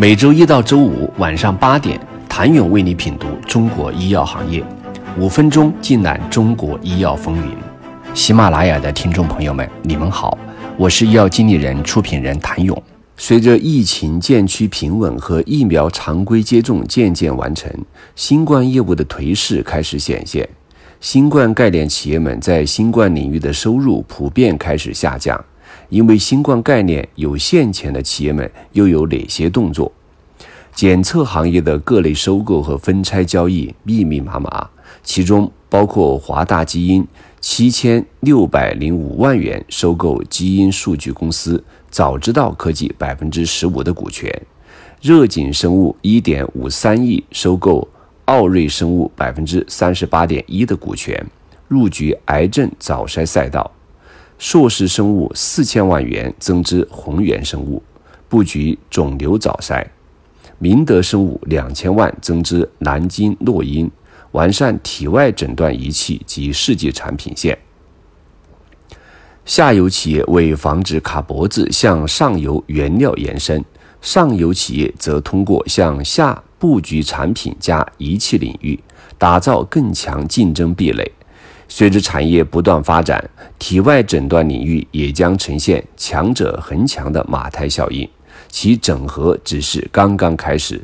每周一到周五晚上八点，谭勇为你品读中国医药行业，五分钟尽览中国医药风云。喜马拉雅的听众朋友们，你们好，我是医药经理人、出品人谭勇。随着疫情渐趋平稳和疫苗常规接种渐渐完成，新冠业务的颓势开始显现。新冠概念企业们在新冠领域的收入普遍开始下降，因为新冠概念有现钱的企业们又有哪些动作？检测行业的各类收购和分拆交易密密麻麻，其中包括华大基因七千六百零五万元收购基因数据公司早知道科技百分之十五的股权，热景生物一点五三亿收购。奥瑞生物百分之三十八点一的股权入局癌症早筛赛道，硕士生物四千万元增资宏源生物布局肿瘤早筛，明德生物两千万增资南京诺因完善体外诊断仪器及试剂产品线。下游企业为防止卡脖子向上游原料延伸，上游企业则通过向下。布局产品加仪器领域，打造更强竞争壁垒。随着产业不断发展，体外诊断领域也将呈现强者恒强的马太效应，其整合只是刚刚开始。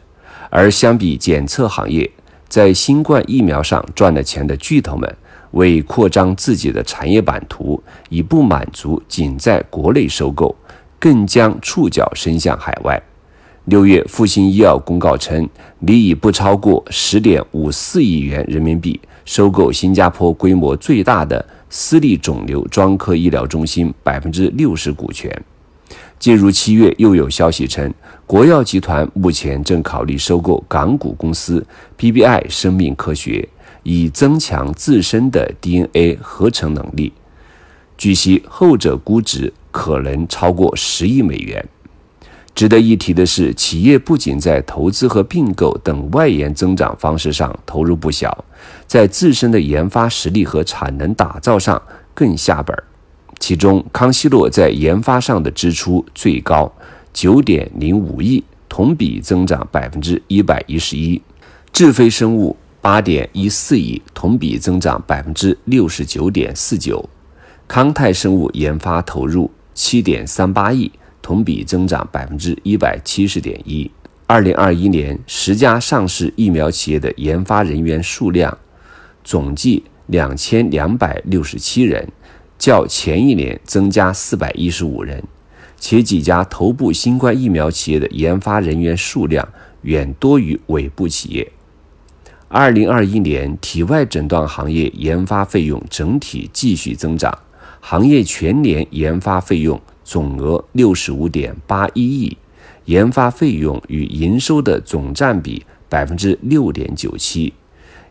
而相比检测行业，在新冠疫苗上赚了钱的巨头们，为扩张自己的产业版图，已不满足仅在国内收购，更将触角伸向海外。六月，复星医药公告称，拟以不超过十点五四亿元人民币收购新加坡规模最大的私立肿瘤专科医疗中心百分之六十股权。进入七月，又有消息称，国药集团目前正考虑收购港股公司 PBI 生命科学，以增强自身的 DNA 合成能力。据悉，后者估值可能超过十亿美元。值得一提的是，企业不仅在投资和并购等外延增长方式上投入不小，在自身的研发实力和产能打造上更下本儿。其中，康希诺在研发上的支出最高，九点零五亿，同比增长百分之一百一十一；智飞生物八点一四亿，同比增长百分之六十九点四九；康泰生物研发投入七点三八亿。同比增长百分之一百七十点一。二零二一年，十家上市疫苗企业的研发人员数量总计两千两百六十七人，较前一年增加四百一十五人。且几家头部新冠疫苗企业的研发人员数量远多于尾部企业。二零二一年，体外诊断行业研发费用整体继续增长，行业全年研发费用。总额六十五点八一亿，研发费用与营收的总占比百分之六点九七，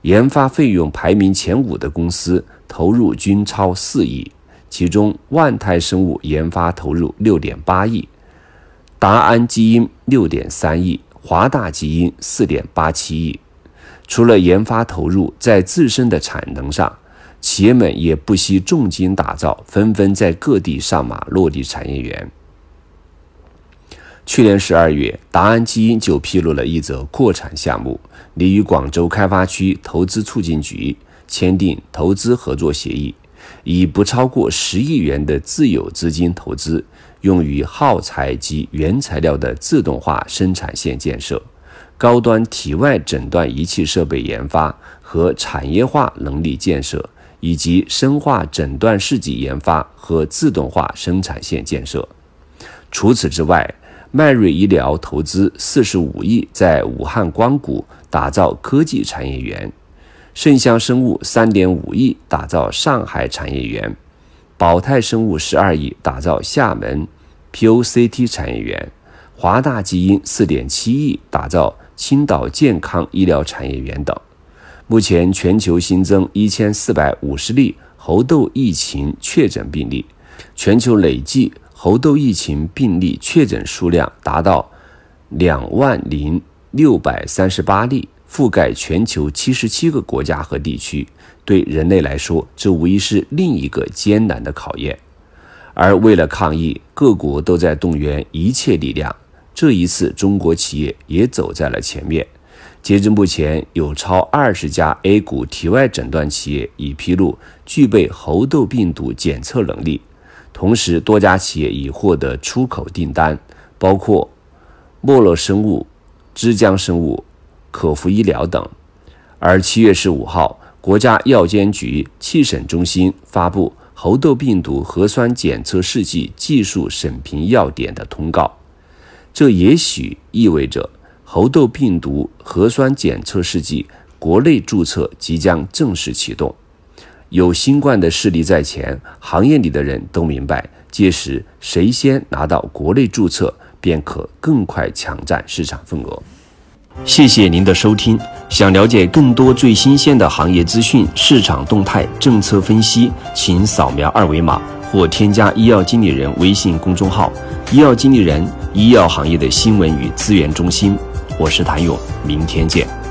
研发费用排名前五的公司投入均超四亿，其中万泰生物研发投入六点八亿，达安基因六点三亿，华大基因四点八七亿。除了研发投入，在自身的产能上。企业们也不惜重金打造，纷纷在各地上马落地产业园。去年十二月，达安基因就披露了一则扩产项目，拟与广州开发区投资促进局签订投资合作协议，以不超过十亿元的自有资金投资，用于耗材及原材料的自动化生产线建设、高端体外诊断仪器设备研发和产业化能力建设。以及深化诊断试剂研发和自动化生产线建设。除此之外，迈瑞医疗投资四十五亿在武汉光谷打造科技产业园，圣香生物三点五亿打造上海产业园，宝泰生物十二亿打造厦门 POCT 产业园，华大基因四点七亿打造青岛健康医疗产业园等。目前，全球新增一千四百五十例猴痘疫情确诊病例，全球累计猴痘疫情病例确诊数量达到两万零六百三十八例，覆盖全球七十七个国家和地区。对人类来说，这无疑是另一个艰难的考验。而为了抗疫，各国都在动员一切力量，这一次中国企业也走在了前面。截至目前，有超二十家 A 股体外诊断企业已披露具备猴痘病毒检测能力，同时多家企业已获得出口订单，包括莫乐生物、之江生物、可孚医疗等。而七月十五号，国家药监局气审中心发布猴痘病毒核酸检测试剂技术审评要点的通告，这也许意味着。猴痘病毒核酸检测试剂国内注册即将正式启动，有新冠的势力在前，行业里的人都明白，届时谁先拿到国内注册，便可更快抢占市场份额。谢谢您的收听，想了解更多最新鲜的行业资讯、市场动态、政策分析，请扫描二维码或添加医药经理人微信公众号“医药经理人”，医药行业的新闻与资源中心。我是谭勇，明天见。